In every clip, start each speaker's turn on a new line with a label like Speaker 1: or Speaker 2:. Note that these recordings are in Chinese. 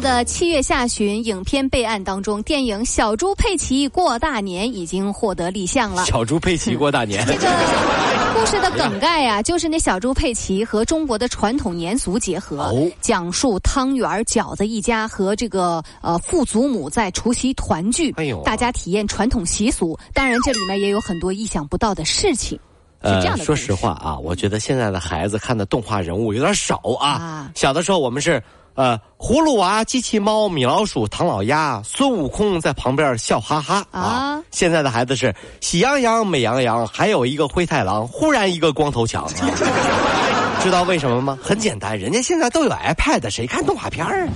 Speaker 1: 的七月下旬影片备案当中，电影《小猪佩奇过大年》已经获得立项了。
Speaker 2: 小猪佩奇过大年，
Speaker 1: 这个故事的梗概呀、就是那小猪佩奇和中国的传统年俗结合，
Speaker 2: 哦
Speaker 1: 讲述汤圆儿、饺子一家和这个呃父祖母在除夕团聚，
Speaker 2: 哎呦
Speaker 1: 大家体验传统习俗。当然，这里面也有很多意想不到的事情。是这样的
Speaker 2: 说实话啊，我觉得现在的孩子看的动画人物有点少啊。
Speaker 1: 啊
Speaker 2: 小的时候我们是呃葫芦娃、机器猫、米老鼠、唐老鸭、孙悟空在旁边笑哈哈啊。
Speaker 1: 啊
Speaker 2: 现在的孩子是喜羊羊、美羊羊，还有一个灰太狼，忽然一个光头强。啊 知道为什么吗？很简单，人家现在都有 iPad，谁看动画片儿啊？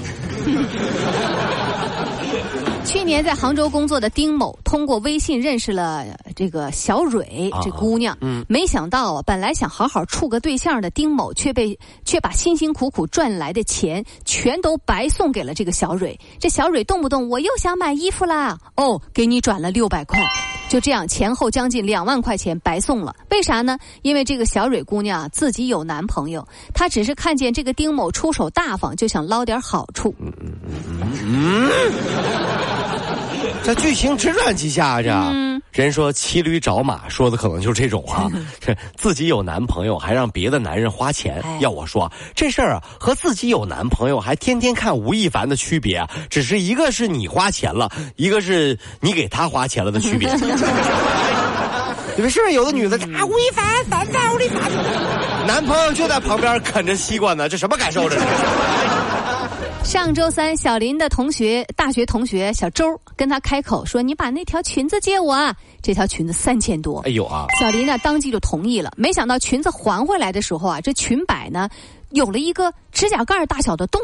Speaker 1: 去年在杭州工作的丁某，通过微信认识了呃这个小蕊
Speaker 2: 啊
Speaker 1: 这姑娘。
Speaker 2: 嗯
Speaker 1: 没想到啊，本来想好好处个对象的丁某，却被却把辛辛苦苦赚来的钱全都白送给了这个小蕊。这小蕊动不动我又想买衣服啦，哦，给你转了六百块。就这样，前后将近两万块钱白送了。为啥呢？因为这个小蕊姑娘啊自己有男朋友，她只是看见这个丁某出手大方，就想捞点好处。
Speaker 2: 这剧情直转几下这。
Speaker 1: 嗯
Speaker 2: 人说骑驴找马，说的可能就是这种啊，这自己有男朋友还让别的男人花钱。
Speaker 1: 哎
Speaker 2: 要我说，这事儿啊和自己有男朋友还天天看吴亦凡的区别啊，只是一个是你花钱了，一个是你给他花钱了的区别。你们是不是有的女的啊？吴亦凡凡凡吴亦凡，男朋友就在旁边啃着西瓜呢，这什么感受这是？
Speaker 1: 上周三，小林的同学、大学同学小周跟他开口说：“你把那条裙子借我啊！”这条裙子三千多
Speaker 2: 哎。呦啊！
Speaker 1: 小林呢，当即就同意了。没想到裙子还回来的时候啊，这裙摆呢，有了一个指甲盖大小的洞。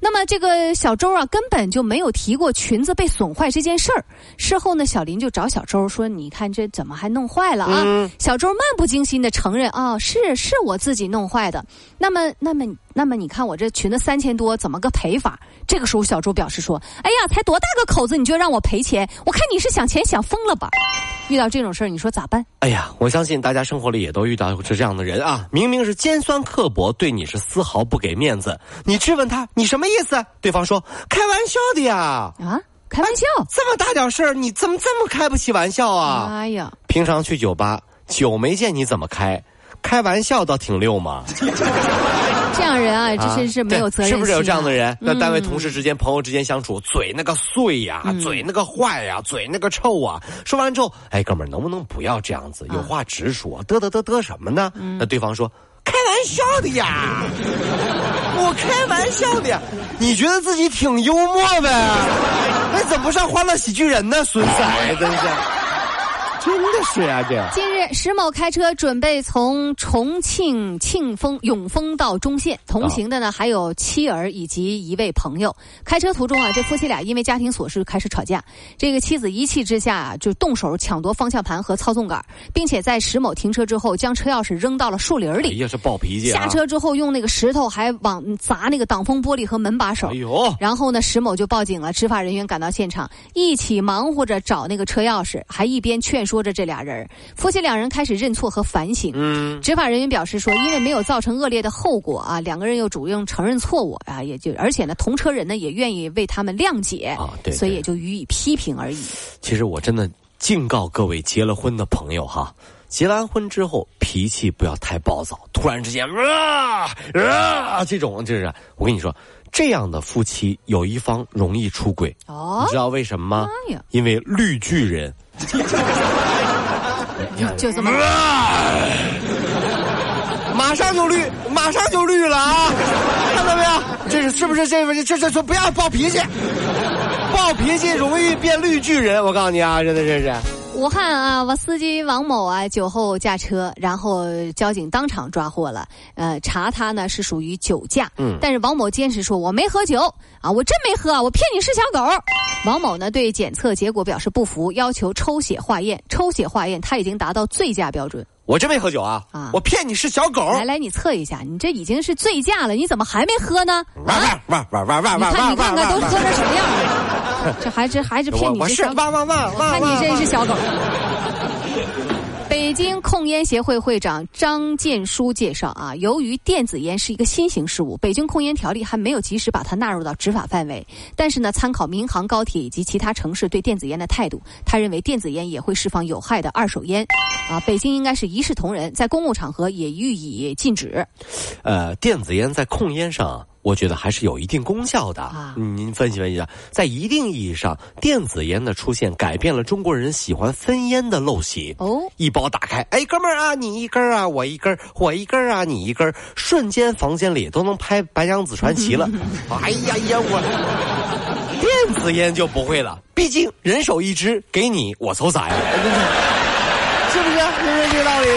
Speaker 1: 那么这个小周啊，根本就没有提过裙子被损坏这件事儿。事后呢，小林就找小周说：“你看这怎么还弄坏了啊？”
Speaker 2: 嗯
Speaker 1: 小周漫不经心的承认：“啊、是是我自己弄坏的。那么，那么，那么你看我这裙子三千多，怎么个赔法？”这个时候，小周表示说：“哎呀，才多大个口子，你就让我赔钱？我看你是想钱想疯了吧？遇到这种事儿，你说咋办？
Speaker 2: 哎呀，我相信大家生活里也都遇到是这样的人啊，明明是尖酸刻薄，对你是丝毫不给面子。你质问他，你什么意思？对方说开玩笑的呀，
Speaker 1: 啊，开玩笑！
Speaker 2: 这么大点事儿，你怎么这么开不起玩笑啊？
Speaker 1: 哎呀，
Speaker 2: 平常去酒吧，酒没见你怎么开，开玩笑倒挺溜嘛。
Speaker 1: 这样人啊，这真是没有责任
Speaker 2: 是不是有这样的人？那单位同
Speaker 1: 事
Speaker 2: 事之间、朋友之间相处，嘴那个碎呀、
Speaker 1: 嗯
Speaker 2: 嘴那个坏呀、嘴那个臭啊。说完之后，哎，哥们儿，能不能不要这样子？有话直说，嘚嘚嘚嘚什么呢？
Speaker 1: 嗯
Speaker 2: 那对方说。开玩笑的呀，我开玩笑的呀，你觉得自己挺幽默呗？那怎么不上欢乐喜剧人呢？损仔，真是，真的是啊，这。
Speaker 1: 近日，石某开车准备从重庆庆丰永丰到中县，同行的呢还有妻儿以及一位朋友。开车途中啊，这夫妻俩因为家庭琐事开始吵架。这个妻子一气之下啊，就动手抢夺方向盘和操纵杆，并且在石某停车之后，将车钥匙扔到了树林里。
Speaker 2: 哎呀，这暴脾气啊！
Speaker 1: 下车之后，用那个石头还往砸那个挡风玻璃和门把手。
Speaker 2: 哎呦，
Speaker 1: 然后呢，石某就报警了，执法人员赶到现场，一起忙活着找那个车钥匙，还一边劝说着这俩人。夫妻两人开始认错和反省。
Speaker 2: 嗯，
Speaker 1: 执法人员表示说，因为没有造成恶劣的后果啊，两个人又主动承认错误啊，也就而且呢，同车人呢也愿意为他们谅解
Speaker 2: 啊对对
Speaker 1: 所以也就予以批评而已。
Speaker 2: 其实我真的敬告各位结了婚的朋友哈，结完婚之后脾气不要太暴躁，突然之间啊啊这种就是我跟你说，这样的夫妻有一方容易出轨，
Speaker 1: 哦
Speaker 2: 你知道为什么吗？因为绿巨人。
Speaker 1: 就就这么
Speaker 2: 马上就绿，马上就绿了啊！看到没有？这是是不是这这这这不要暴脾气，暴脾气容易变绿巨人。我告诉你啊，真的这是。
Speaker 1: 我武汉啊，我司机王某啊，酒后驾车，然后交警当场抓获了，呃，查他呢是属于酒驾。嗯，但是王某坚持说我没喝酒啊，我真没喝，我骗你是小狗。王某呢对检测结果表示不服，要求抽血化验。抽血化验他已经达到醉驾标准。
Speaker 2: 我真没喝酒啊！啊，我骗你是小狗。
Speaker 1: 来来，你测一下，你这已经是醉驾了，你怎么还没喝呢？
Speaker 2: 玩玩玩玩玩玩玩！
Speaker 1: 你看你看看都喝成什么样了？这还是还是骗你
Speaker 2: 是小狗？哇哇哇！
Speaker 1: 看你真是小狗。北京控烟协会会长张建书介绍啊，由于电子烟是一个新型事物，北京控烟条例还没有及时把它纳入到执法范围。但是呢，参考民航、高铁以及其他城市对电子烟的态度，他认为电子烟也会释放有害的二手烟。啊，北京应该是一视同仁，在公共场合也予以禁止。
Speaker 2: 呃，电子烟在控烟上。我觉得还是有一定功效的。您分析分析，在一定意义上，电子烟的出现改变了中国人喜欢分烟的陋习。哦，一包打开，哎，哥们儿啊，你一根啊，我一根我一根啊，你一根瞬间房间里都能拍《白娘子传奇》了。哎呀呀，我电子烟就不会了，毕竟人手一支，给你我抽啥呀？是不是？是不是这个道理